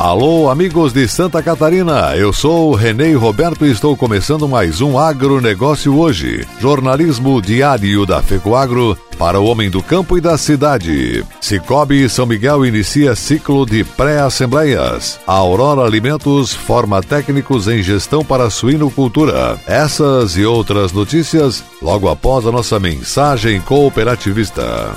Alô, amigos de Santa Catarina, eu sou Renê Roberto e estou começando mais um Agronegócio hoje. Jornalismo diário da FECOAGro para o homem do campo e da cidade. Cicobi São Miguel inicia ciclo de pré-assembleias. Aurora Alimentos forma técnicos em gestão para suinocultura. Essas e outras notícias logo após a nossa mensagem cooperativista.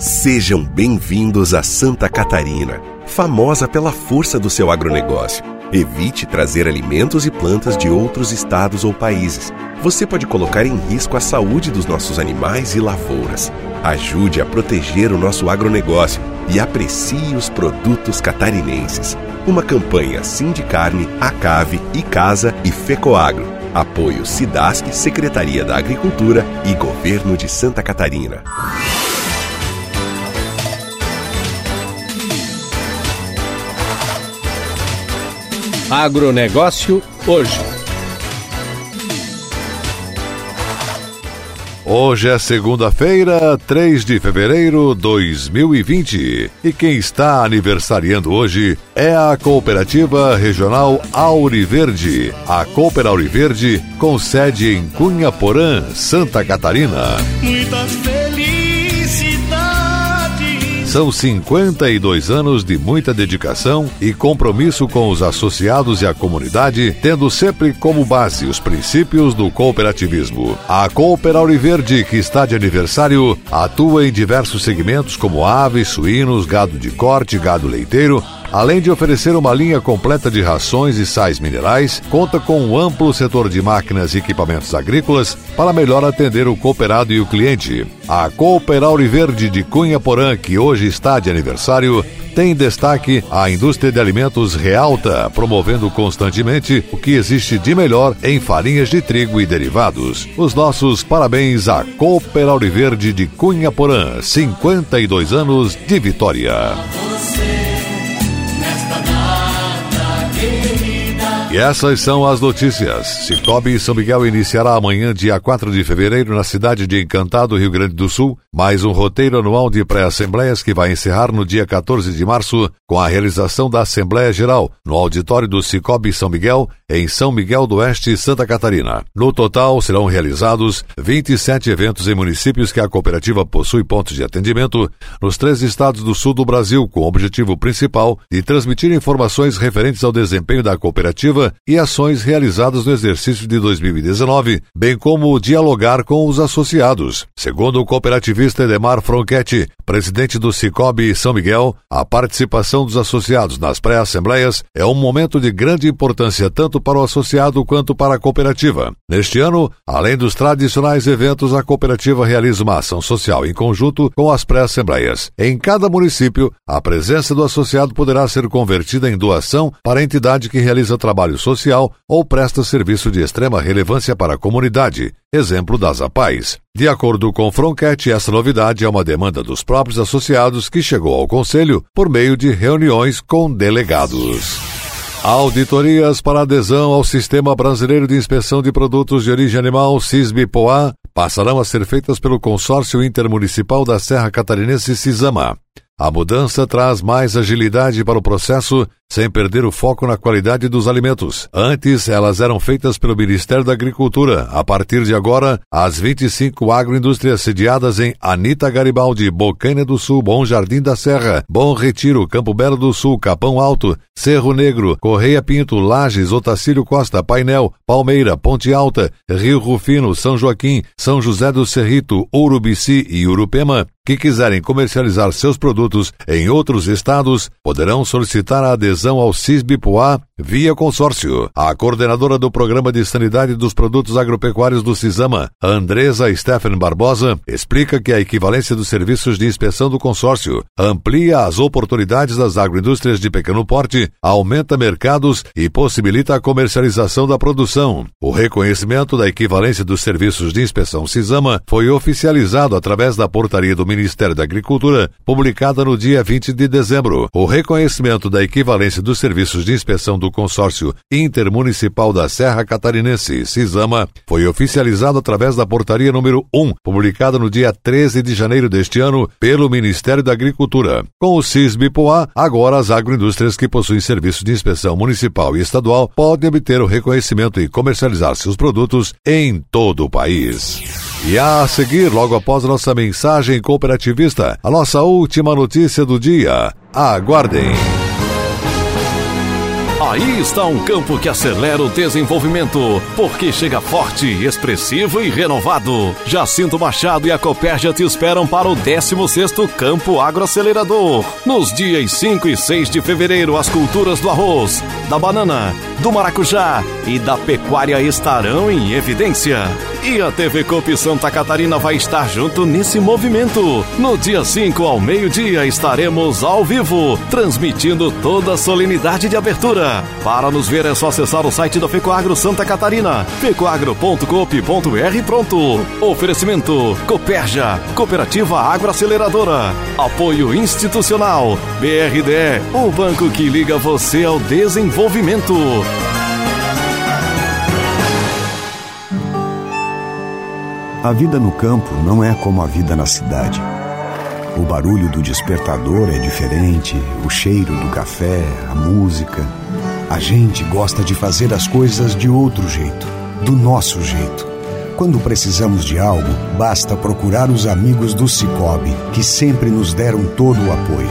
Sejam bem-vindos a Santa Catarina, famosa pela força do seu agronegócio. Evite trazer alimentos e plantas de outros estados ou países. Você pode colocar em risco a saúde dos nossos animais e lavouras. Ajude a proteger o nosso agronegócio e aprecie os produtos catarinenses. Uma campanha Sindicarne, Acave, Icasa e Fecoagro. Apoio Sidasc, Secretaria da Agricultura e Governo de Santa Catarina. Agronegócio hoje. Hoje é segunda-feira, 3 de fevereiro de 2020. E quem está aniversariando hoje é a Cooperativa Regional Auriverde. A Cooper Auriverde, com sede em Cunha Porã, Santa Catarina. Muitas são 52 anos de muita dedicação e compromisso com os associados e a comunidade, tendo sempre como base os princípios do cooperativismo. A Cooper Auriverde, que está de aniversário, atua em diversos segmentos como aves, suínos, gado de corte, gado leiteiro, Além de oferecer uma linha completa de rações e sais minerais, conta com um amplo setor de máquinas e equipamentos agrícolas para melhor atender o cooperado e o cliente. A Cooper Verde de Cunha Porã, que hoje está de aniversário, tem destaque a indústria de alimentos Realta, promovendo constantemente o que existe de melhor em farinhas de trigo e derivados. Os nossos parabéns à Cooper Verde de Cunha Porã, 52 anos de vitória. in E essas são as notícias. Cicobi São Miguel iniciará amanhã, dia 4 de fevereiro, na cidade de Encantado, Rio Grande do Sul, mais um roteiro anual de pré-assembleias que vai encerrar no dia 14 de março com a realização da Assembleia Geral no auditório do Cicobi São Miguel, em São Miguel do Oeste, Santa Catarina. No total, serão realizados 27 eventos em municípios que a cooperativa possui pontos de atendimento nos três estados do sul do Brasil, com o objetivo principal de transmitir informações referentes ao desempenho da cooperativa e ações realizadas no exercício de 2019, bem como dialogar com os associados. Segundo o cooperativista Edemar Fronchetti, presidente do Cicobi São Miguel, a participação dos associados nas pré-assembleias é um momento de grande importância tanto para o associado quanto para a cooperativa. Neste ano, além dos tradicionais eventos, a cooperativa realiza uma ação social em conjunto com as pré-assembleias. Em cada município, a presença do associado poderá ser convertida em doação para a entidade que realiza trabalho trabalho social ou presta serviço de extrema relevância para a comunidade, exemplo das APAES. De acordo com Fronquete, essa novidade é uma demanda dos próprios associados que chegou ao Conselho por meio de reuniões com delegados. Auditorias para adesão ao Sistema Brasileiro de Inspeção de Produtos de Origem Animal, SISB-POA, passarão a ser feitas pelo Consórcio Intermunicipal da Serra Catarinense CISAMA. A mudança traz mais agilidade para o processo sem perder o foco na qualidade dos alimentos. Antes, elas eram feitas pelo Ministério da Agricultura. A partir de agora, as 25 agroindústrias sediadas em Anita Garibaldi, Bocaina do Sul, Bom Jardim da Serra, Bom Retiro, Campo Belo do Sul, Capão Alto, Cerro Negro, Correia Pinto, Lages, Otacílio Costa, Painel, Palmeira, Ponte Alta, Rio Rufino, São Joaquim, São José do Cerrito, Urubici e Urupema, que quiserem comercializar seus produtos em outros estados, poderão solicitar a adesão adesão ao CISBPOA via consórcio. A coordenadora do Programa de Sanidade dos Produtos Agropecuários do CISAMA, Andresa Stephen Barbosa, explica que a equivalência dos serviços de inspeção do consórcio amplia as oportunidades das agroindústrias de pequeno porte, aumenta mercados e possibilita a comercialização da produção. O reconhecimento da equivalência dos serviços de inspeção CISAMA foi oficializado através da portaria do Ministério da Agricultura, publicada no dia 20 de dezembro. O reconhecimento da equivalência dos serviços de inspeção do Consórcio Intermunicipal da Serra Catarinense, CISAMA, foi oficializado através da portaria número 1, publicada no dia 13 de janeiro deste ano pelo Ministério da Agricultura. Com o CISBPOA, agora as agroindústrias que possuem serviço de inspeção municipal e estadual podem obter o reconhecimento e comercializar seus produtos em todo o país. E a seguir, logo após nossa mensagem cooperativista, a nossa última notícia do dia. Aguardem! Aí está um campo que acelera o desenvolvimento, porque chega forte, expressivo e renovado. Jacinto Machado e a Copérgia te esperam para o 16º Campo Agroacelerador. Nos dias 5 e 6 de fevereiro, as culturas do arroz, da banana, do maracujá e da pecuária estarão em evidência. E a TV Coop Santa Catarina vai estar junto nesse movimento. No dia 5 ao meio-dia estaremos ao vivo, transmitindo toda a solenidade de abertura. Para nos ver é só acessar o site da Fecoagro Santa Catarina, fecoagro.coop.br pronto. Oferecimento Coperja, Cooperativa Agroaceleradora. Apoio institucional, BRDE, o banco que liga você ao desenvolvimento. A vida no campo não é como a vida na cidade. O barulho do despertador é diferente, o cheiro do café, a música. A gente gosta de fazer as coisas de outro jeito, do nosso jeito. Quando precisamos de algo, basta procurar os amigos do Cicobi, que sempre nos deram todo o apoio.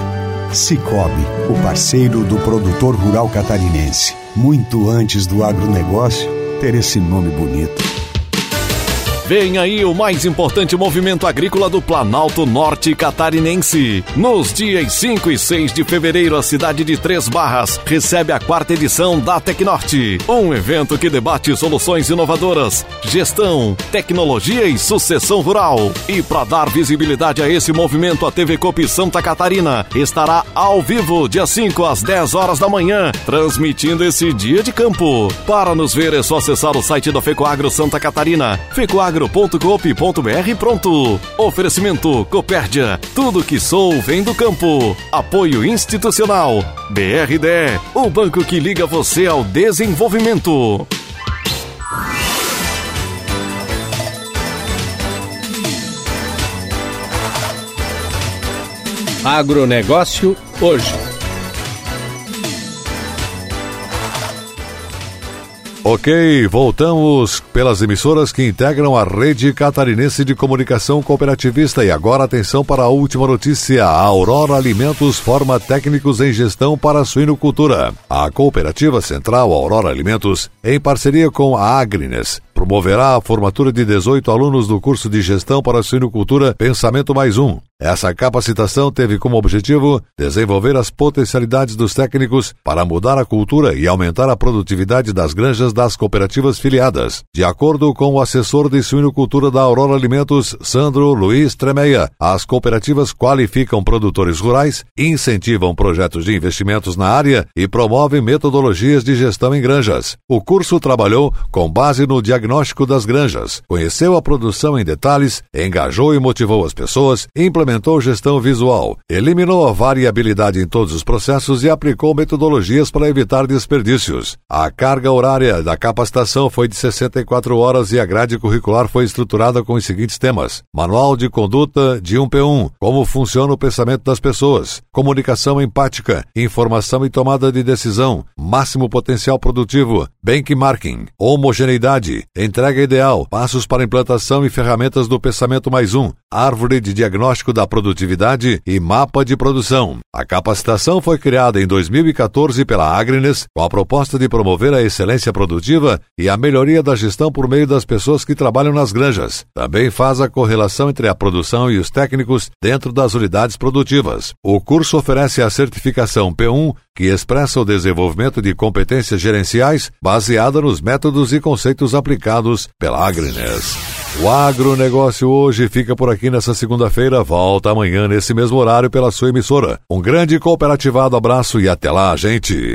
Cicobi, o parceiro do produtor rural catarinense. Muito antes do agronegócio ter esse nome bonito. Vem aí o mais importante movimento agrícola do Planalto Norte Catarinense. Nos dias 5 e 6 de fevereiro, a cidade de Três Barras recebe a quarta edição da Tecnorte, um evento que debate soluções inovadoras, gestão, tecnologia e sucessão rural. E para dar visibilidade a esse movimento, a TV Cop Santa Catarina estará ao vivo, dia 5 às 10 horas da manhã, transmitindo esse dia de campo. Para nos ver é só acessar o site da Fecoagro Santa Catarina, Fecoagro agro.coop.br pronto. Oferecimento Copérdia. Tudo que sou vem do campo. Apoio institucional. BRD. O banco que liga você ao desenvolvimento. Agronegócio hoje. Ok, voltamos pelas emissoras que integram a rede catarinense de comunicação cooperativista. E agora atenção para a última notícia: a Aurora Alimentos forma técnicos em gestão para a suinocultura. A cooperativa central Aurora Alimentos, em parceria com a Agrines, promoverá a formatura de 18 alunos do curso de gestão para a suinocultura Pensamento Mais Um. Essa capacitação teve como objetivo desenvolver as potencialidades dos técnicos para mudar a cultura e aumentar a produtividade das granjas das cooperativas filiadas. De acordo com o assessor de suinocultura da Aurora Alimentos, Sandro Luiz Tremeia, as cooperativas qualificam produtores rurais, incentivam projetos de investimentos na área e promovem metodologias de gestão em granjas. O curso trabalhou com base no diagnóstico das granjas, conheceu a produção em detalhes, engajou e motivou as pessoas, implementou gestão visual, eliminou a variabilidade em todos os processos e aplicou metodologias para evitar desperdícios. A carga horária da capacitação foi de 64 horas e a grade curricular foi estruturada com os seguintes temas: Manual de conduta de 1P1, como funciona o pensamento das pessoas, comunicação empática, informação e tomada de decisão, máximo potencial produtivo, benchmarking, homogeneidade, entrega ideal, passos para implantação e ferramentas do Pensamento Mais Um, árvore de diagnóstico da produtividade e mapa de produção. A capacitação foi criada em 2014 pela Agrines com a proposta de promover a excelência produtiva e a melhoria da gestão por meio das pessoas que trabalham nas granjas. Também faz a correlação entre a produção e os técnicos dentro das unidades produtivas. O curso oferece a certificação P1, que expressa o desenvolvimento de competências gerenciais baseada nos métodos e conceitos aplicados pela Agrines. O agronegócio hoje fica por aqui nessa segunda-feira. Volta amanhã nesse mesmo horário pela sua emissora. Um grande cooperativado abraço e até lá, gente.